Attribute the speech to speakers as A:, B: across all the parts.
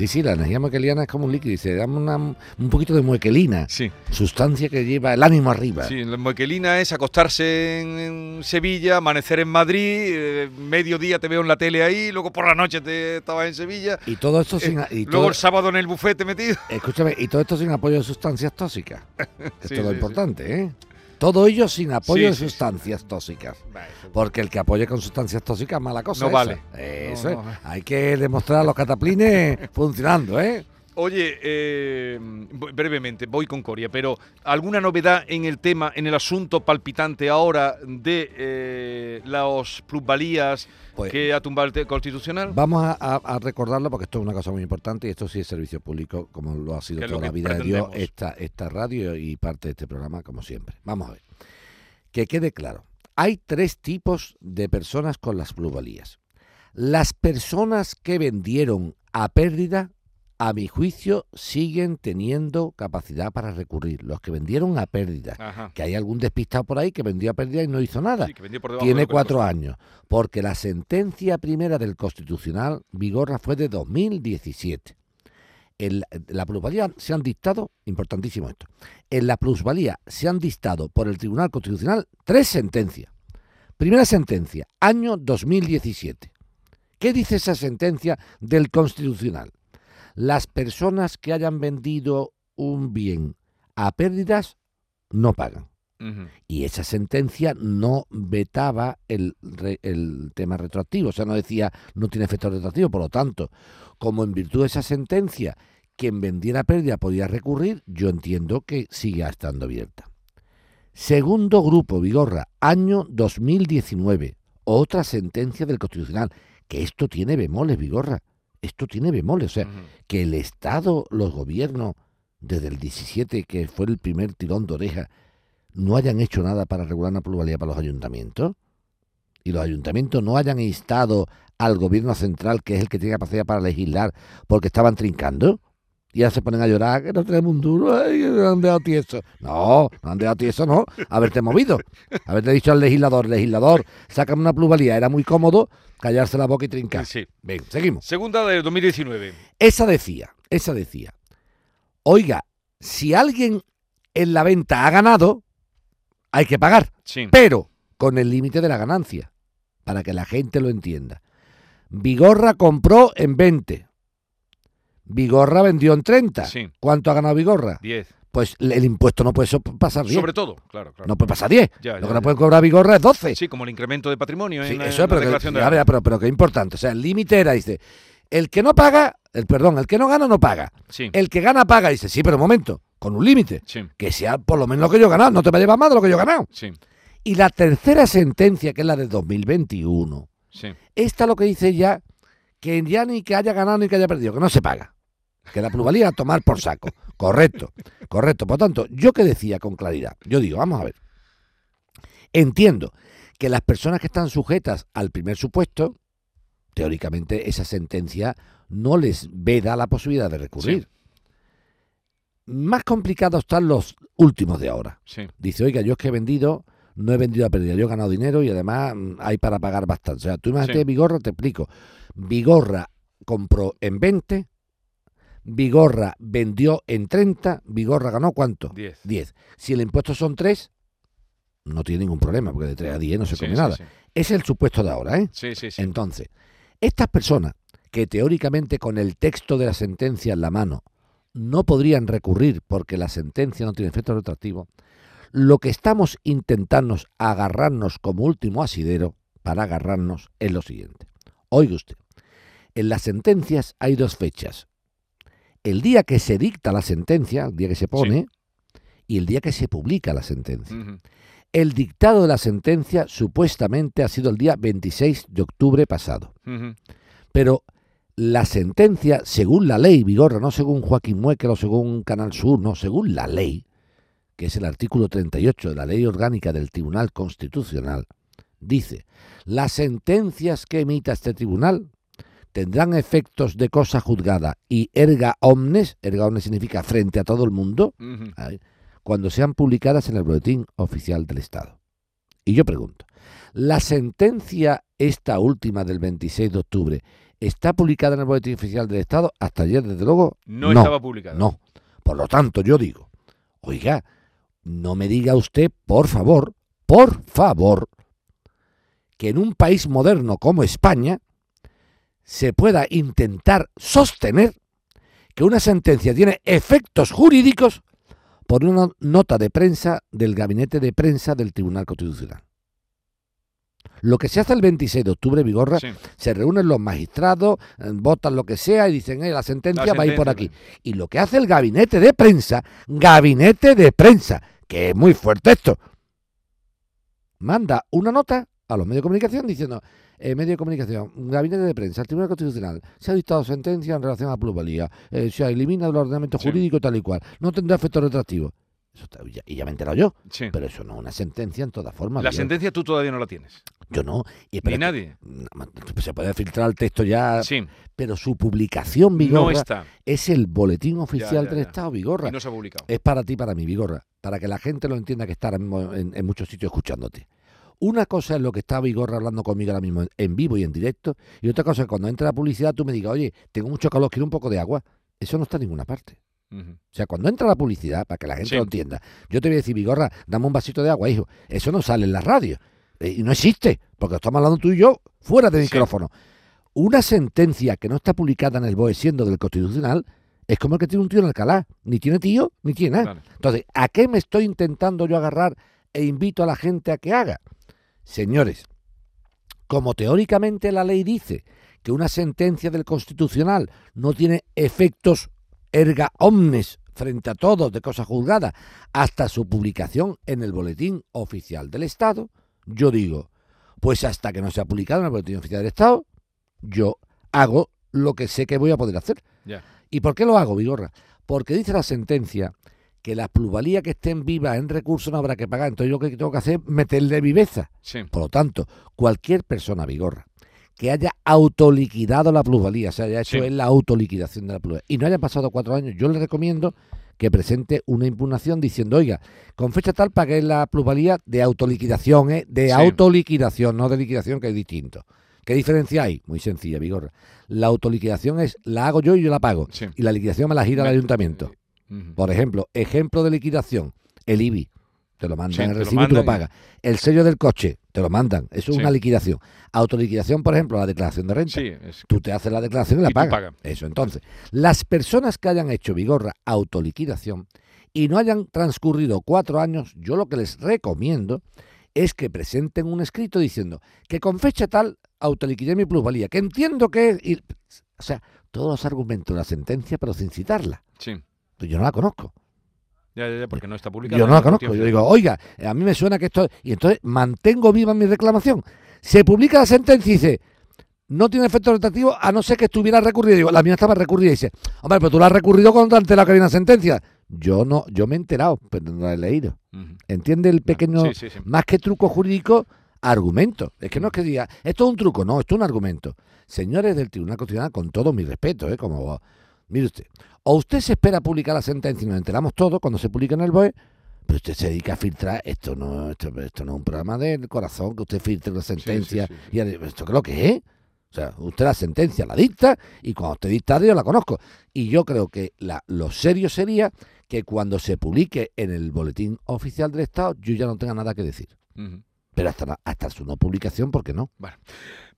A: Sí, sí, la energía moequeliana es como un líquido y se da una- un poquito de moequelina,
B: Sí.
A: sustancia que lleva el ánimo arriba.
B: Sí, la moequelina es acostarse en, en Sevilla, amanecer en Madrid, eh, mediodía te veo en la tele ahí, luego por la noche te estabas en Sevilla,
A: Y todo esto sin...
B: eh,
A: y
B: luego
A: todo-
B: el sábado en el bufete metido.
A: Escúchame, y todo esto sin apoyo de sustancias tóxicas. que
B: Sí,
A: es todo
B: sí,
A: importante, ¿eh? Todo ello sin apoyo de sustancias tóxicas. Porque el que apoye con sustancias tóxicas es mala cosa.
B: No
A: esa.
B: vale.
A: Eso
B: No,
A: es. Hay que demostrar a los cataplines funcionando, ¿eh?
B: Oye, eh, brevemente, voy con Coria, pero ¿alguna novedad en el tema, en el asunto palpitante ahora de eh, las plusvalías
A: Pues-
B: que ha tumbado el Constitucional?
A: Vamos a, a- a recordarlo porque esto es una cosa muy importante y esto sí es servicio público, como lo ha sido toda la vida de Dios, esta, esta radio y parte de este programa, como siempre. Vamos a ver. Que quede claro. Hay tres tipos de personas con las plusvalías. Las personas que vendieron a pérdida, a mi juicio, siguen teniendo capacidad para recurrir. Los que vendieron a pérdida.
B: Ajá.
A: Que hay algún despistado por ahí que vendió a pérdida y no hizo nada
B: Sí,
A: tiene cuatro años, porque la sentencia primera del Constitucional Vigorra fue de 2017. En la- la plusvalía se han dictado, importantísimo esto, en la plusvalía se han dictado por el Tribunal Constitucional tres sentencias. Primera sentencia, año 2017. ¿Qué dice esa sentencia del Constitucional? Las personas que hayan vendido un bien a pérdidas no pagan. Y esa sentencia no vetaba el, re- el tema retroactivo, o sea, no decía no tiene efecto retroactivo. Por lo tanto, como en virtud de esa sentencia, quien vendiera pérdida podía recurrir, yo entiendo que sigue estando abierta. Segundo grupo, Vigorra, año 2019, otra sentencia del Constitucional, que esto tiene bemoles, Vigorra, esto tiene bemoles, o sea, que el Estado, los gobiernos, desde el 17, que fue el primer tirón de oreja, no hayan hecho nada para regular una pluralidad para los ayuntamientos y los ayuntamientos no hayan instado al gobierno central, que es el que tiene capacidad para legislar, porque estaban trincando. Y ahora se ponen a llorar, que no tenemos un duro, ay, nos han dejado tieso. No, no han dejado tieso, no. Haberte movido. Haberte dicho al legislador, legislador, sácame una plusvalía. Era muy cómodo callarse la boca y trincar.
B: Sí.
A: Ven, seguimos.
B: Segunda de 2019.
A: Esa decía, esa decía, oiga, si alguien en la venta ha ganado, hay que pagar,
B: Sí.
A: pero con el límite de la ganancia, para que la gente lo entienda. Vigorra compró en 20. Vigorra vendió en 30.
B: Sí.
A: ¿Cuánto ha ganado Vigorra?
B: 10.
A: Pues el impuesto no puede so- pasar 10.
B: Sobre todo, claro, claro.
A: No puede pasar 10.
B: Ya,
A: Lo
B: ya,
A: que no
B: ya.
A: puede cobrar Vigorra es 12.
B: Sí, como el incremento de patrimonio
A: Sí,
B: en,
A: eso es, pero,
B: la
A: que,
B: de
A: pero, pero que importante. O sea, el límite era, dice, el que no paga, el perdón, el que no gana no paga.
B: Sí,
A: El que gana paga, dice, sí, pero un momento, con un límite.
B: sí,
A: Que sea por lo menos lo que yo he ganado, no te va a llevar más de lo que yo he ganado.
B: sí,
A: Y la tercera sentencia, que es la de 2021,
B: sí.
A: esta lo que dice ya, que ya ni que haya ganado ni que haya perdido, que no se paga. Que la plusvalía a tomar por saco. Correcto, correcto. Por tanto, yo que decía con claridad, yo digo, vamos a ver. Entiendo que las personas que están sujetas al primer supuesto, teóricamente esa sentencia no les veda la posibilidad de recurrir. Más complicados están los últimos de ahora.
B: sí.
A: Dice, oiga, yo es que he vendido, no he vendido a pérdida, yo he ganado dinero y además mm, hay para pagar bastante. O sea, tú imagínate
B: Sí.
A: Vigorra, te explico. Vigorra compró en 20, Vigorra vendió en 30, Vigorra ganó cuánto?
B: 10.
A: 10. Si el impuesto son 3, no tiene ningún problema, porque de 3 a 10 no se
B: Sí,
A: come
B: sí,
A: nada.
B: sí.
A: Es el supuesto de ahora, ¿eh?
B: Sí, sí, sí.
A: Entonces, estas personas que teóricamente con el texto de la sentencia en la mano no podrían recurrir porque la sentencia no tiene efecto retroactivo, lo que estamos intentando agarrarnos como último asidero para agarrarnos es lo siguiente. Oiga usted, en las sentencias hay dos fechas. El día que se dicta la sentencia, el día que se pone, y el día que se publica la sentencia. El dictado de la sentencia supuestamente ha sido el día 26 de octubre pasado. Pero la sentencia, según la ley, Vigorra, no según Joaquín Muekel o según Canal Sur, no, según la ley, que es el artículo 38 de la ley orgánica del Tribunal Constitucional, dice, las sentencias que emita este tribunal tendrán efectos de cosa juzgada y erga omnes, erga omnes significa frente a todo el mundo, cuando sean publicadas en el Boletín Oficial del Estado. Y yo pregunto, ¿la sentencia esta última del 26 de octubre ¿Está publicada en el Boletín Oficial del Estado? Hasta ayer, desde luego,
B: No, estaba publicada.
A: no. Por lo tanto, yo digo, oiga, no me diga usted, por favor, por favor, que en un país moderno como España se pueda intentar sostener que una sentencia tiene efectos jurídicos por una nota de prensa del gabinete de prensa del Tribunal Constitucional. Lo que se hace el 26 de octubre, Vigorra,
B: Sí.
A: se reúnen los magistrados, eh, votan lo que sea y dicen, eh, la sentencia va a ir por aquí. Y lo que hace el gabinete de prensa, gabinete de prensa, que es muy fuerte esto, manda una nota a los medios de comunicación diciendo, eh, medio de comunicación, gabinete de prensa, el Tribunal Constitucional, se ha dictado sentencia en relación a la plusvalía, eh, se elimina del ordenamiento
B: Sí.
A: jurídico tal y cual, no tendrá efecto. Eso está- y ya- me he enterado yo,
B: Sí.
A: pero eso no es una sentencia en todas formas.
B: La sentencia tú todavía no la tienes.
A: Yo no. Y,
B: Ni
A: que-
B: nadie.
A: no, se puede filtrar el texto ya,
B: Sí.
A: pero su publicación,
B: No
A: Vigorra,
B: está.
A: es el boletín oficial
B: ya,
A: del
B: ya.
A: Estado, Vigorra.
B: Y no se ha publicado.
A: Es para ti, para mí, Vigorra, para que la gente lo entienda que está ahora mismo en, en muchos sitios escuchándote. Una cosa es lo que está Vigorra hablando conmigo ahora mismo en, vivo y en directo, y otra cosa es cuando entra la publicidad tú me digas, oye, tengo mucho calor, quiero un poco de agua. Eso no está en ninguna parte. O sea, cuando entra la publicidad, para que la gente
B: Sí.
A: lo entienda, yo te voy a decir, Vigorra, dame un vasito de agua, hijo. Eso no sale en la radio. Eh, y no existe, porque estamos hablando tú y yo fuera
B: Sí.
A: micrófono. Una sentencia que no está publicada en el BOE siendo del Constitucional es como el que tiene un tío en Alcalá. Ni tiene tío, ni tiene nada. Entonces, ¿a qué me estoy intentando yo agarrar e invito a la gente a que haga? Señores, como teóricamente la ley dice que una sentencia del Constitucional no tiene efectos erga omnes frente a todos de cosa juzgada hasta su publicación en el Boletín Oficial del Estado, yo digo, pues hasta que no sea publicado en el Boletín Oficial del Estado, yo hago lo que sé que voy a poder hacer. ¿Y por qué lo hago, Vigorra? Porque dice la sentencia que las plusvalías que estén vivas en recursos no habrá que pagar. Entonces yo lo que tengo que hacer es meterle viveza.
B: Sí.
A: Por lo tanto, cualquier persona, Vigorra, que haya autoliquidado la plusvalía, se haya hecho
B: Sí.
A: en la autoliquidación de la plusvalía, y no haya pasado cuatro años, yo le recomiendo que presente una impugnación diciendo, oiga, con fecha tal pagué la plusvalía de autoliquidación, ¿eh? de
B: Sí.
A: autoliquidación, no de liquidación, que es distinto. ¿Qué diferencia hay? Muy sencilla, Vigorra. La autoliquidación es, la hago yo y yo la pago.
B: Sí.
A: Y la liquidación me la gira el
B: Me-
A: Por ejemplo, ejemplo de liquidación, el IBI. Te lo mandan
B: Sí,
A: el recibo y tú lo
B: y-
A: pagas. El sello del coche, te lo mandan. Eso es
B: Sí.
A: una liquidación. Autoliquidación, por ejemplo, la declaración de renta.
B: Sí, es-
A: Tú te haces la declaración y la
B: Y
A: pagas.
B: pagas.
A: Eso, entonces, las personas que hayan hecho Vigorra autoliquidación y no hayan transcurrido cuatro años, yo lo que les recomiendo es que presenten un escrito diciendo que con fecha tal autoliquidé mi plusvalía, que entiendo que es... o sea, todos los argumentos de la sentencia, pero sin citarla.
B: sí.
A: Yo no la conozco.
B: Ya, ya, ya, porque no está publicado.
A: Yo no la conozco. Yo digo, oiga, a mí me suena que esto. Y entonces mantengo viva mi reclamación. Se publica la sentencia y dice, no tiene efecto retroactivo a no ser que estuviera recurrida. Digo, la mía estaba recurrida. Y dice, hombre, pero tú la has recurrido cuando te han enterado que una sentencia. Yo no, yo me he enterado, pero no la he leído. ¿Entiende el pequeño,
B: Sí, sí, sí.
A: más que truco jurídico, argumento? Es que no es que diga, esto es un truco, no, esto es un argumento. Señores del Tribunal Constitucional, con todo mi respeto, ¿eh? como mire usted, o usted se espera publicar la sentencia y nos enteramos todos cuando se publica en el BOE, pero usted se dedica a filtrar, esto no, esto, esto no es un programa del corazón, que usted filtre una sentencia,
B: sí, sí.
A: y esto lo que es. O sea, usted la sentencia la dicta y cuando usted dicta yo la conozco. Y yo creo que la, lo serio sería que cuando se publique en el boletín oficial del Estado yo ya no tenga nada que decir. Pero hasta, la- hasta su no publicación, ¿por qué no?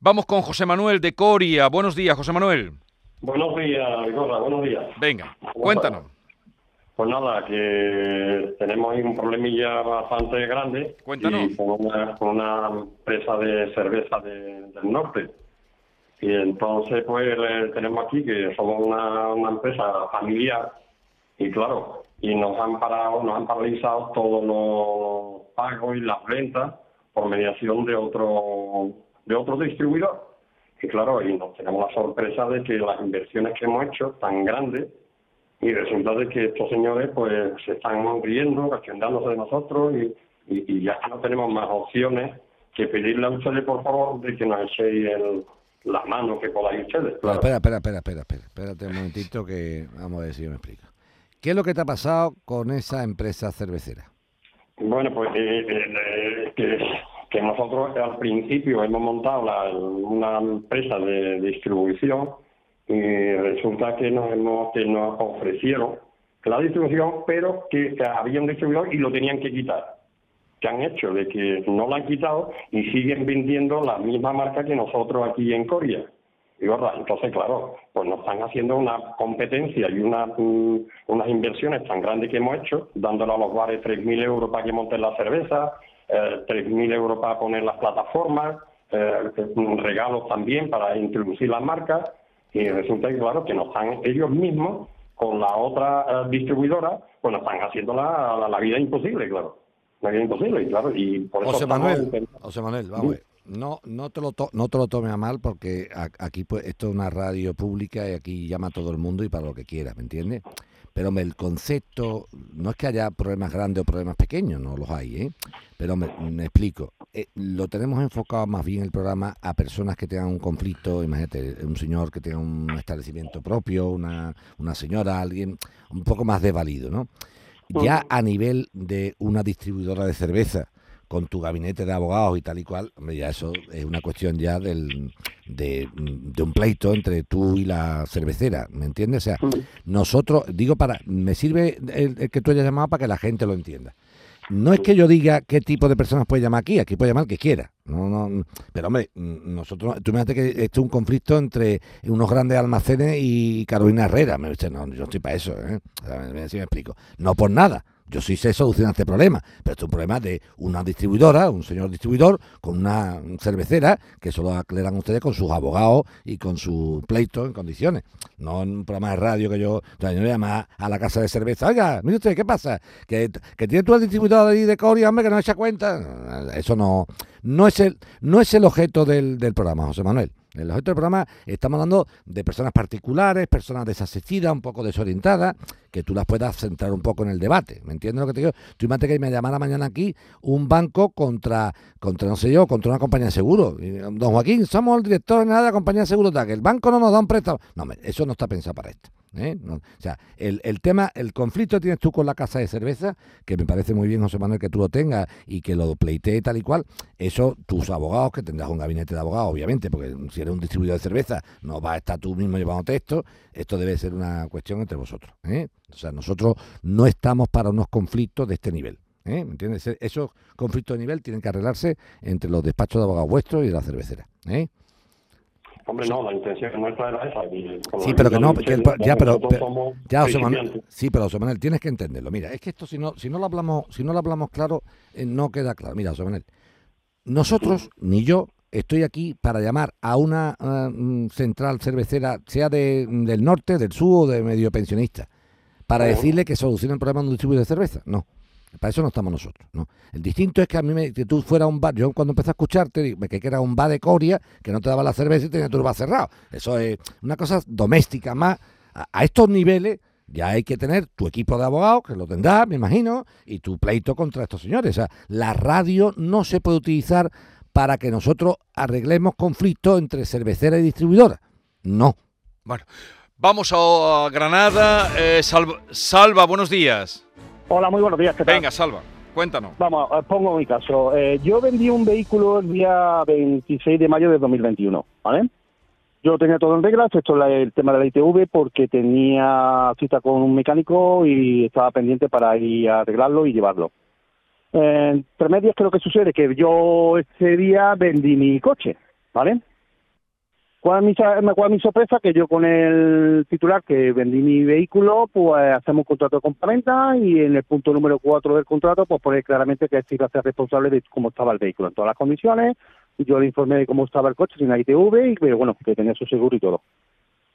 B: Vamos con José Manuel de Coria. Buenos días, José Manuel.
C: Buenos días, Vigorra, buenos días.
B: Venga, cuéntanos.
C: Pues nada, que tenemos ahí un problemilla bastante grande.
B: Cuéntanos.
C: Y con, una, con una empresa de cerveza de- del norte. Y entonces, pues tenemos aquí que somos una, una empresa familiar. Y claro, y nos han parado, nos han paralizado todos los pagos y las ventas por mediación de otro, de otro distribuidor. Y claro, y nos tenemos la sorpresa de que las inversiones que hemos hecho tan grandes y resulta de que estos señores pues se están riendo, cachondándose de nosotros y, y, y ya que no tenemos más opciones que pedirle a ustedes por favor de que nos echéis el, las manos que podáis ustedes.
A: Pero
C: Claro.
A: espera, espera, espera, espera, espera, espérate un momentito que vamos a ver si yo me explico. ¿Qué es lo que te ha pasado con esa empresa cervecera?
C: Bueno, pues eh, eh, eh, que nosotros al principio hemos montado una empresa de distribución y resulta que nos, hemos, que nos ofrecieron la distribución, pero que, había un distribuidor y lo tenían que quitar. Que han hecho de que no lo han quitado y siguen vendiendo la misma marca que nosotros aquí en Corea. Y verdad, entonces, claro, pues nos están haciendo una competencia y una, mm, unas inversiones tan grandes que hemos hecho, dándole a los bares 3.000 euros para que monten la cerveza, eh, 3.000 euros para poner las plataformas, eh, regalos también para introducir las marcas, y resulta que, claro, que nos están ellos mismos, con la otra eh, distribuidora, pues nos están haciendo la, la, vida imposible, claro. La vida imposible, claro, y por eso...
A: José Manuel, José Manuel, vamos no, no te lo no te lo tome a mal porque aquí pues esto es una radio pública y aquí llama a todo el mundo y para lo que quiera, ¿me entiendes? Pero el concepto, no es que haya problemas grandes o problemas pequeños, no los hay, ¿eh? Pero me, explico. Eh, lo tenemos enfocado más bien el programa a personas que tengan un conflicto, imagínate, un señor que tenga un establecimiento propio, una, una señora, alguien un poco más desvalido, ¿no? Ya a nivel de una distribuidora de cerveza, con tu gabinete de abogados y tal y cual, ya eso es una cuestión ya del, de, un pleito entre tú y la cervecera, ¿me entiendes? O sea, nosotros, digo para, me sirve el, que tú hayas llamado para que la gente lo entienda. No es que yo diga qué tipo de personas puede llamar aquí, aquí puede llamar el que quiera. No, no, pero hombre, nosotros, tú imagínate que esto es un conflicto entre unos grandes almacenes y Carolina Herrera. Me dice, no, yo estoy para eso, ¿eh? si me explico. No por nada, yo sí sé solucionar este problema, pero esto es un problema de una distribuidora, un señor distribuidor, con una cervecera, que eso lo aclaran ustedes con sus abogados y con su pleito en condiciones. No en un programa de radio que yo, yo llama a la casa de cerveza, oiga, mire usted, ¿qué pasa? Que, que tiene tú el distribuidor de, de Coria, hombre, que no echa cuenta. Eso no, no es el, no es el objeto del, del programa, José Manuel. En el objeto del programa estamos hablando de personas particulares, personas desasistidas, un poco desorientadas, que tú las puedas centrar un poco en el debate. ¿Me entiendes lo que te digo? Tú imagínate que me llamara mañana aquí un banco contra, contra no sé yo, contra una compañía de seguro. Don Joaquín, somos el director nada de la compañía de seguro, que el banco no nos da un préstamo. No, eso no está pensado para esto. ¿Eh? o sea, el, el, tema, el conflicto tienes tú con la casa de cerveza, que me parece muy bien, José Manuel, que tú lo tengas y que lo pleitee tal y cual. Eso, tus abogados, que tendrás un gabinete de abogados, obviamente, porque si eres un distribuidor de cerveza, no vas a estar tú mismo llevando texto. Esto debe ser una cuestión entre vosotros. ¿eh? O sea, nosotros no estamos para unos conflictos de este nivel. ¿eh? ¿Me entiendes? Esos conflictos de nivel tienen que arreglarse entre los despachos de abogados vuestros y de la cervecera. ¿eh?
C: Hombre, no, la intención nuestra era esa.
A: sí, pero que no, ya, pero, ya, José Manuel, sí, pero José Manuel, tienes que entenderlo. Mira, es que esto si no, si no lo hablamos, si no lo hablamos claro, eh, no queda claro. Mira, José Manuel, nosotros ni yo estoy aquí para llamar a una uh, central cervecera, sea de, del norte, del sur o de medio pensionista, para decirle que solucione el problema de un distribuidor de cerveza. No. Para eso no estamos nosotros, ¿no? El distinto es que a mí, me, que tú fueras un bar, yo cuando empecé a escucharte, me que era un bar de Coria, que no te daba la cerveza y tenía tu bar cerrado. Eso es una cosa doméstica más. A, estos niveles ya hay que tener tu equipo de abogados, que lo tendrás, me imagino, y tu pleito contra estos señores. O sea, la radio no se puede utilizar para que nosotros arreglemos conflictos entre cervecera y distribuidora. No.
B: Bueno, vamos a, Granada. Eh, salva, salva, buenos días.
D: Hola, muy buenos días. ¿qué tal?
B: Venga, Salva, cuéntanos.
D: Vamos, eh, pongo mi caso. Eh, yo vendí un vehículo el día 26 de mayo de 2021, ¿vale? Yo tenía todo en regla, excepto el tema de la ITV, porque tenía cita con un mecánico y estaba pendiente para ir a arreglarlo y llevarlo. En tres medias creo que sucede que yo ese día vendí mi coche, ¿vale? ¿Cuál es, mi, sorpresa? Que yo con el titular que vendí mi vehículo, pues hacemos un contrato de compraventa y en el punto número 4 del contrato, pues pone claramente que se iba a ser responsable de cómo estaba el vehículo en todas las condiciones. Yo le informé de cómo estaba el coche sin ITV, y, pero bueno, que tenía su seguro y todo.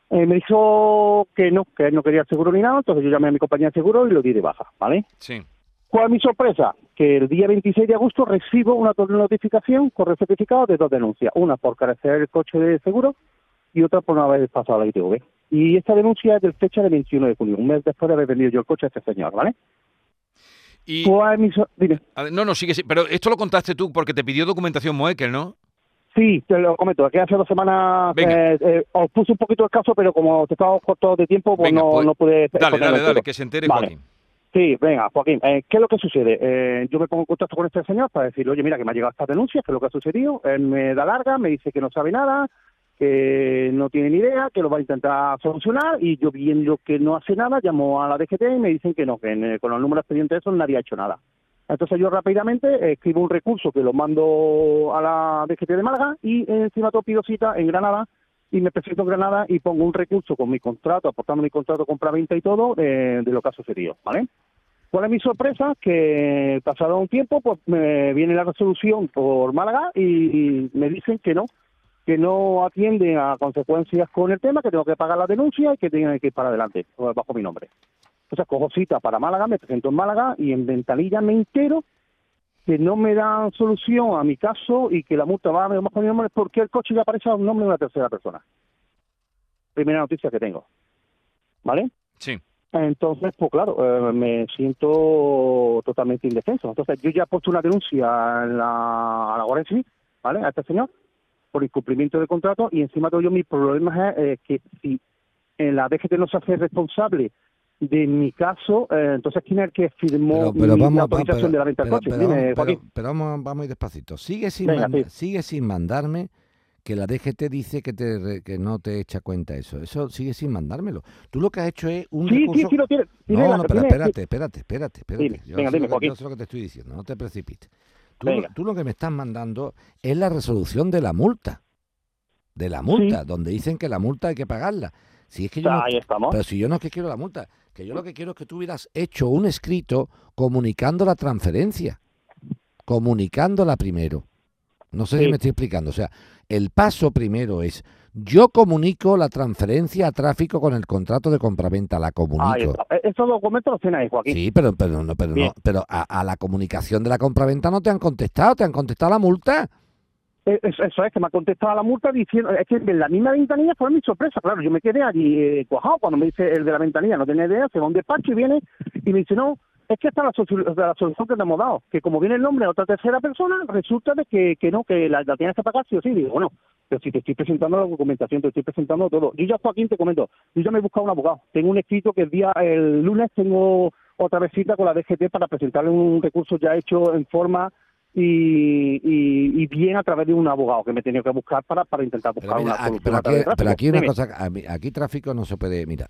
D: Eh, me dijo que no, que él no quería seguro ni nada, entonces yo llamé a mi compañía de seguro y lo di de baja, ¿vale?
B: Sí.
D: ¿Cuál es mi sorpresa? Que el día 26 de agosto recibo una notificación con certificado de dos denuncias. Una por carecer el coche de seguro y otra por no haber pasado la ITV. Y esta denuncia es del fecha del 21 de junio, un mes después de haber vendido yo el coche a este señor, ¿vale?
B: Y... no, no, sigue, sí, pero esto lo contaste tú porque te pidió documentación Moekel, ¿no?
D: Sí, te lo comento, que hace dos semanas eh, eh, os puse un poquito el caso, pero como te estaba corto de tiempo, pues no, pues, no pude...
B: Dale, dale, dale, que se entere Joaquín.
D: Sí, venga, Joaquín, eh, ¿qué es lo que sucede? Eh, yo me pongo en contacto con este señor para decirle, oye, mira, que me ha llegado esta denuncia, ¿qué es lo que ha sucedido? Él me da larga, me dice que no sabe nada, que no tiene ni idea, que lo va a intentar solucionar, y yo viendo que no hace nada, llamo a la DGT y me dicen que no, que en- con los números expedientes esos nadie ha hecho nada. Entonces yo rápidamente eh, escribo un recurso que lo mando a la DGT de Málaga y encima todo pido cita en Granada y me presento en Granada y pongo un recurso con mi contrato, aportando mi contrato compra-venta y todo eh, de lo que ha sucedido, ¿vale? ¿Cuál es mi sorpresa? Que pasado un tiempo, pues me viene la resolución por Málaga y, y me dicen que no, que no atienden a consecuencias con el tema, que tengo que pagar la denuncia y que tienen que ir para adelante, bajo mi nombre. Entonces cojo cita para Málaga, me presento en Málaga y en ventanilla me entero que no me dan solución a mi caso y que la multa va a bajo mi nombre porque el coche ya aparece a un nombre de una tercera persona. Primera noticia que tengo. ¿Vale?
B: Sí.
D: Entonces, pues claro, eh, me siento totalmente indefenso. Entonces, yo ya he puesto una denuncia en la, a la Guardia Civil, ¿vale? A este señor, por incumplimiento de contrato, y encima de todo yo, mi problema es eh, que si en la DGT no se hace responsable de mi caso, eh, entonces, ¿quién es el que firmó
A: Pero, pero
D: mi
A: vamos,
D: autorización
A: pero-
D: de la venta del coche?
A: pero
D: Dime,
A: vamos- pero- vamos, ir despacito. Sigue sin,
D: Venga,
A: manda-
D: sí.
A: sigue sin mandarme que la DGT dice que, te, que no te echa cuenta eso. Eso sigue sin mandármelo. Tú lo que has hecho es un
D: Sí, sí,
A: recurso...
D: sí, lo tiene. tiene
A: No,
D: la-
A: no, pero
D: tiene-
A: espérate, espérate, espérate, espérate.
D: Dime,
A: Yo
D: venga,
A: sé
D: dime,
A: lo que,
D: Joaquín.
A: yo sé lo que te estoy diciendo, no te precipites. Tú, tú lo que me estás mandando es la resolución de la multa. De la multa, donde dicen que la multa hay que pagarla. Si es que yo no-
D: Ahí estamos.
A: pero si yo no es que quiero la multa, que yo lo que quiero es que tú hubieras hecho un escrito comunicando la transferencia, comunicándola primero. No sé si me estoy explicando. O sea, el paso primero es, yo comunico la transferencia a tráfico con el contrato de compraventa, la comunico.
D: está. E- Esos documentos los tiene ahí, Joaquín.
A: Sí, pero, pero, no, pero, no, pero a, a la comunicación de la compraventa no te han contestado, te han contestado la multa.
D: Eh, Eso, es, que me ha contestado la multa diciendo, es que en la misma ventanilla fue mi sorpresa, claro, yo me quedé allí eh, cuando me dice el de la ventanilla, no tenía idea, se va a un despacho y viene y me dice, no, es que esta es la, solu- la solución que te hemos dado, que como viene el nombre de otra tercera persona, resulta de que, que no, que la, la tienes que pagar sí o sí, digo, bueno, pero si te estoy presentando la documentación, te estoy presentando todo. Yo ya, Joaquín, te comento, yo ya me he buscado un abogado, tengo un escrito que el día, el lunes tengo otra vez cita con la DGT para presentarle un recurso ya hecho en forma y, y, y bien a través de un abogado que me he tenido que buscar para, para intentar
A: Pero,
D: buscar
A: mira,
D: una solución.
A: pero aquí,
D: de
A: pero una
D: Dime.
A: cosa, aquí tráfico no se puede, mira,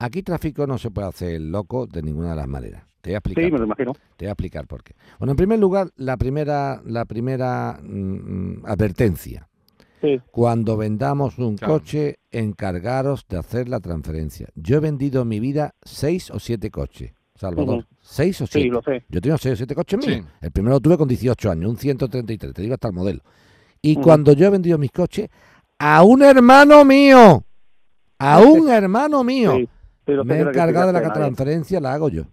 A: aquí tráfico no se puede hacer loco de ninguna de las maneras. Te voy a explicar.
D: Sí, me
A: por
D: lo imagino.
A: Te voy a explicar por qué. Bueno, en primer lugar, la primera, la primera mm, advertencia.
D: Sí,
A: Cuando vendamos un
B: Claro.
A: coche, encargaros de hacer la transferencia. Yo he vendido en mi vida seis o siete coches, Salvador. Seis o siete.
D: sí, lo sé.
A: Yo tengo seis o siete coches
B: Sí.
A: míos. El primero lo tuve con 18 años, un 133, te digo hasta el modelo. Y cuando yo he vendido mis coches, a un hermano mío, a un hermano mío,
D: Sí, sé,
A: me he encargado de la transferencia, la hago yo.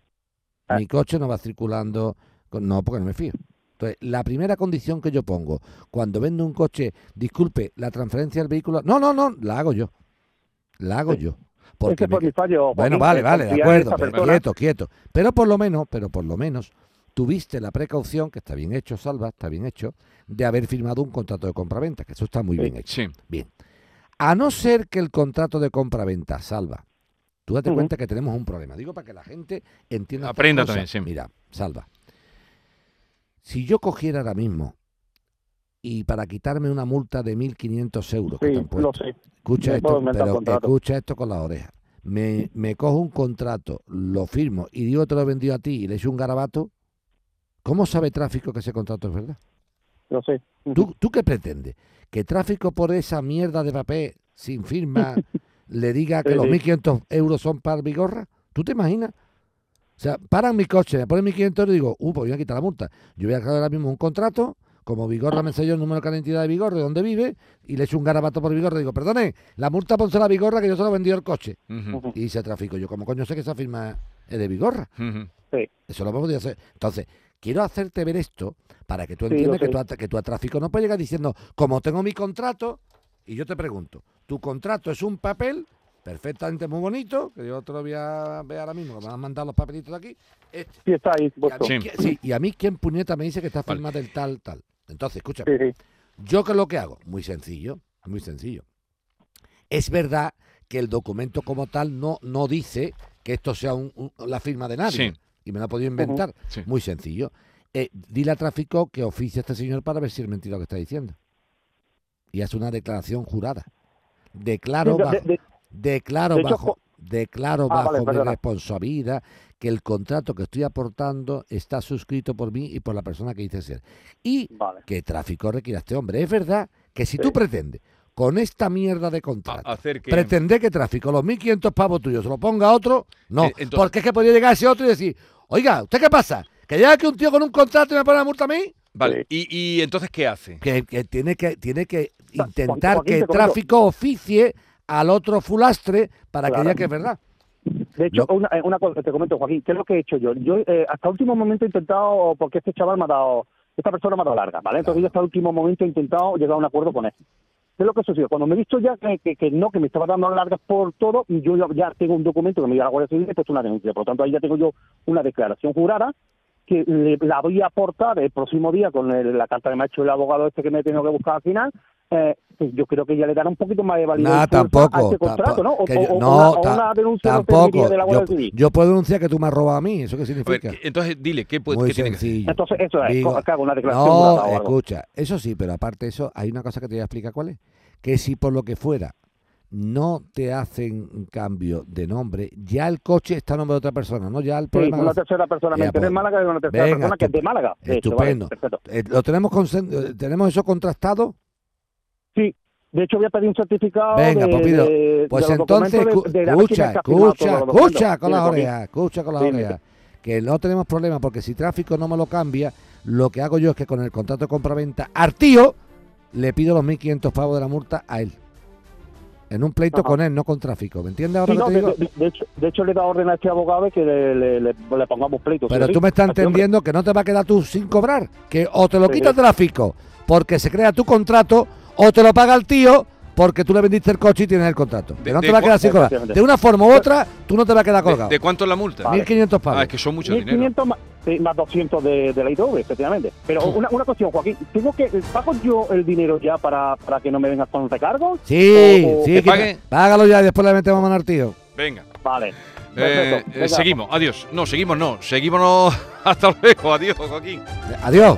D: Ah.
A: Mi coche no va circulando, con- no, porque no me fío. Entonces, la primera condición que yo pongo cuando vendo un coche, disculpe, la transferencia del vehículo, no, no, no, la hago yo. La hago
D: Sí.
A: yo. Porque
D: fue
A: me-
D: mi fallo.
A: bueno, vale, vale, de acuerdo, pero quieto, quieto. Pero por lo menos, pero por lo menos, tuviste la precaución, que está bien hecho, Salva, está bien hecho, de haber firmado un contrato de compraventa, que eso está muy
D: Sí.
A: bien hecho.
B: Sí.
A: Bien. A no ser que el contrato de compraventa, Salva, tú date cuenta que tenemos un problema. Digo para que la gente entienda.
B: Aprenda también, sí.
A: Mira, Salva, si yo cogiera ahora mismo y para quitarme una multa de 1.500 euros que te
D: Sí,
A: han
D: lo sé.
A: Escucha esto, pero escucha esto con la oreja. Me, me cojo un contrato, lo firmo y digo te lo he vendido a ti y le echo un garabato. ¿Cómo sabe tráfico que ese contrato es verdad?
D: Lo sé.
A: ¿Tú, ¿Tú qué pretendes? ¿Que tráfico por esa mierda de papel sin firma le diga que
D: Sí,
A: los
D: sí.
A: 1.500 euros son para Vigorra? ¿Tú te imaginas? O sea, paran mi coche, me ponen 1.500 euros y digo, uh, pues voy a quitar la multa. Yo voy a crear ahora mismo un contrato, como Vigorra me enseñó el número de identidad de Vigorra, de dónde vive, y le echo un garabato por Vigorra y digo, perdone, la multa pónsela a Vigorra que yo se lo vendido el coche. Y dice tráfico, yo como coño sé que esa firma es de Vigorra. Eso lo podía hacer. Entonces, quiero hacerte ver esto para que tú
D: Sí,
A: entiendas que, tú a, que tú a tráfico no puedes llegar diciendo, como tengo mi contrato, y yo te pregunto, ¿tu contrato es un papel perfectamente muy bonito, que yo te lo voy a ver ahora mismo, que me van a mandar los papelitos de aquí, este,
D: Sí, está ahí
A: y, a mí,
B: Sí.
A: ¿quién- sí, y a mí quién puñeta me dice que está
B: Vale.
A: firmado el tal, tal. Entonces, escucha,
D: Sí, sí.
A: yo que lo que hago, muy sencillo, muy sencillo. Es verdad que el documento como tal no, no dice que esto sea un- un- la firma de nadie.
B: Sí.
A: y me lo he podido inventar.
B: Sí.
A: Muy sencillo. Eh, dile a tráfico que oficie a este señor para ver si es mentira lo que está diciendo. Y hace una declaración jurada. Declaro
D: De-
A: bajo,
D: de- de-
A: declaro
D: de hecho,
A: bajo, declaro
D: Ah,
A: bajo
D: vale,
A: mi responsabilidad que el contrato que estoy aportando está suscrito por mí y por la persona que dice ser. Y
D: Vale.
A: que tráfico requiere a este hombre. Es verdad que si
D: Sí.
A: tú pretendes con esta mierda de contrato
B: hacer que...
A: pretender que tráfico los 1.500 pavos tuyos se lo ponga a otro, no.
B: Eh, entonces-
A: porque es que podría llegar ese otro y decir, oiga, ¿usted qué pasa? ¿Que llega aquí un tío con un contrato y me pone la multa a mí?
B: Vale, y, y entonces, ¿qué hace?
A: Que, que tiene que tiene que intentar
D: Joaquín,
A: que tráfico oficie al otro fulastre para que diga que es verdad.
D: De hecho, una, eh, una cosa, te comento, Joaquín, ¿qué es lo que he hecho yo? Yo eh, hasta último momento he intentado, porque este chaval me ha dado, esta persona me ha dado larga, ¿vale? Entonces yo hasta último momento he intentado llegar a un acuerdo con él. ¿Qué es lo que sucedió? Cuando me he visto ya que, que, que no, que me estaba dando largas por todo, y yo ya, ya tengo un documento que me dio la Guardia Civil y he puesto una denuncia. Por lo tanto, ahí ya tengo yo una declaración jurada que le- la voy a aportar el próximo día con el- la carta que me ha hecho el abogado este que me he tenido que buscar al final. Eh, pues yo creo que ya le dará un poquito más de validez
A: Nah,
D: a este contrato, ¿no? O,
A: que yo-
D: o- o
A: no,
D: una, o una denuncia no
A: tampoco.
D: de la Guardia
A: Yo,
D: Civil.
A: yo puedo denunciar que tú me has robado a mí. ¿Eso qué
B: A ver,
A: significa?
B: entonces, dile, ¿qué, puede-
A: Muy
B: qué tiene que hacer?
A: sencillo.
D: Entonces, eso es,
A: Digo,
D: hago una declaración
A: no,
D: algo.
A: escucha, eso sí, pero aparte de eso, hay una cosa que te voy a explicar cuál es. Que si por lo que fuera no te hacen cambio de nombre, ya el coche está a nombre de otra persona, ¿no? Ya el
D: Sí,
A: problema...
D: una tercera persona.
A: Ya,
D: Me enteré
A: pues,
D: en Málaga de una tercera
A: venga,
D: persona que es de Málaga. De hecho,
A: Estupendo.
D: vale, perfecto.
A: Eh, ¿Lo tenemos, eh, tenemos eso contrastado?
D: Sí, de hecho voy a pedir un certificado
A: Venga,
D: de,
A: pues pido.
D: de-
A: Pues
D: de
A: entonces, escucha, escucha, escucha con las orejas, escucha con las orejas. Que no tenemos problema, porque si tráfico no me lo cambia, lo que hago yo es que con el contrato de compraventa al tío le pido los 1.500 pavos de la multa a él. En un pleito
D: Ajá.
A: con él, no con tráfico. ¿Me entiendes ahora
D: Sí, no,
A: te
D: de,
A: digo?
D: de- de hecho, de hecho le he dado orden a este abogado de que le, le- le- le pongamos pleito.
A: Pero
D: sí.
A: tú me estás entendiendo que no te va a quedar tú sin cobrar. Que o te lo
D: Sí,
A: quita tráfico porque se crea tu contrato, o te lo paga el tío porque tú le vendiste el coche y tienes el contrato.
B: De-
A: no
B: de
A: te va a quedar sin cobrar. De una forma u otra, tú no te vas a quedar
B: ¿De,
A: colgado.
B: de cuánto es la multa?
D: Vale.
A: 1.500 pavos.
B: Ah, es que son mucho dinero.
D: 1500 más, sí, más 200 de, de la ITV, efectivamente. Pero una, una cuestión, Joaquín, ¿tengo que, ¿pago yo el dinero ya para, para que no me vengas con recargos?
A: Sí,
D: O- o-
A: sí,
B: ¿Que
A: que-
B: pague?
A: págalo ya y después le metemos mano al tío.
B: Venga.
D: Vale.
B: Eh,
D: Perfecto.
B: eh, seguimos, adiós. No, seguimos no. Seguimos. Hasta luego, adiós, Joaquín.
A: Adiós.